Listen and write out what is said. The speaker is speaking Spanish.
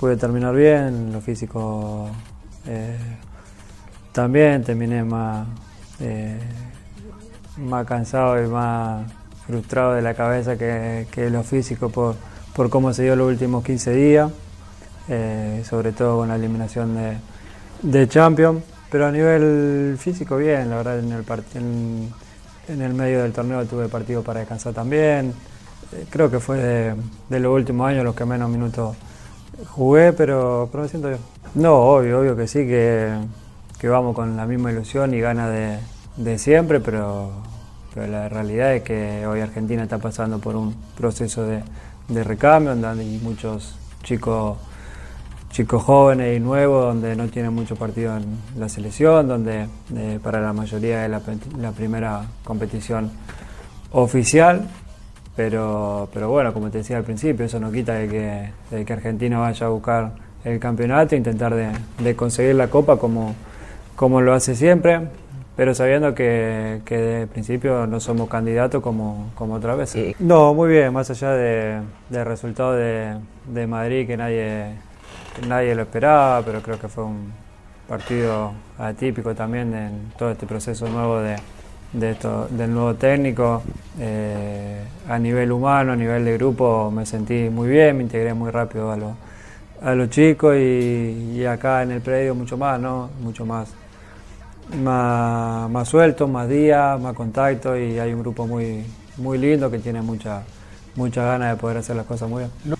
Pude terminar bien, lo físico eh, también, terminé más, eh, más cansado y más frustrado de la cabeza que, que lo físico por, por cómo se dio los últimos 15 días, eh, sobre todo con la eliminación de, de Champions, pero a nivel físico bien, la verdad en el, en, en el medio del torneo tuve partido para descansar también, creo que fue de los últimos años los que menos minutos Jugué, pero, pero me siento bien. No, obvio, obvio que sí, que, que vamos con la misma ilusión y ganas de, de siempre, pero, pero, la realidad es que hoy Argentina está pasando por un proceso de, de recambio, donde hay muchos chicos, chicos jóvenes y nuevos, donde no tienen mucho partido en la selección, donde eh, para la mayoría es la, la primera competición oficial pero, pero bueno, como te decía al principio, eso no quita de que, de que Argentina vaya a buscar el campeonato e intentar de, de, conseguir la copa como, como lo hace siempre, pero sabiendo que, que de principio no somos candidatos como, como otra vez. Sí. No, muy bien, más allá del de resultado de, de, Madrid que nadie, que nadie lo esperaba, pero creo que fue un partido atípico también en todo este proceso nuevo de de esto, del nuevo técnico. Eh, a nivel humano, a nivel de grupo, me sentí muy bien, me integré muy rápido a, lo, a los chicos y, acá en el predio mucho más, ¿no? Mucho más, más, más suelto, más días, más contacto y hay un grupo muy, muy lindo que tiene mucha, mucha ganas de poder hacer las cosas muy bien.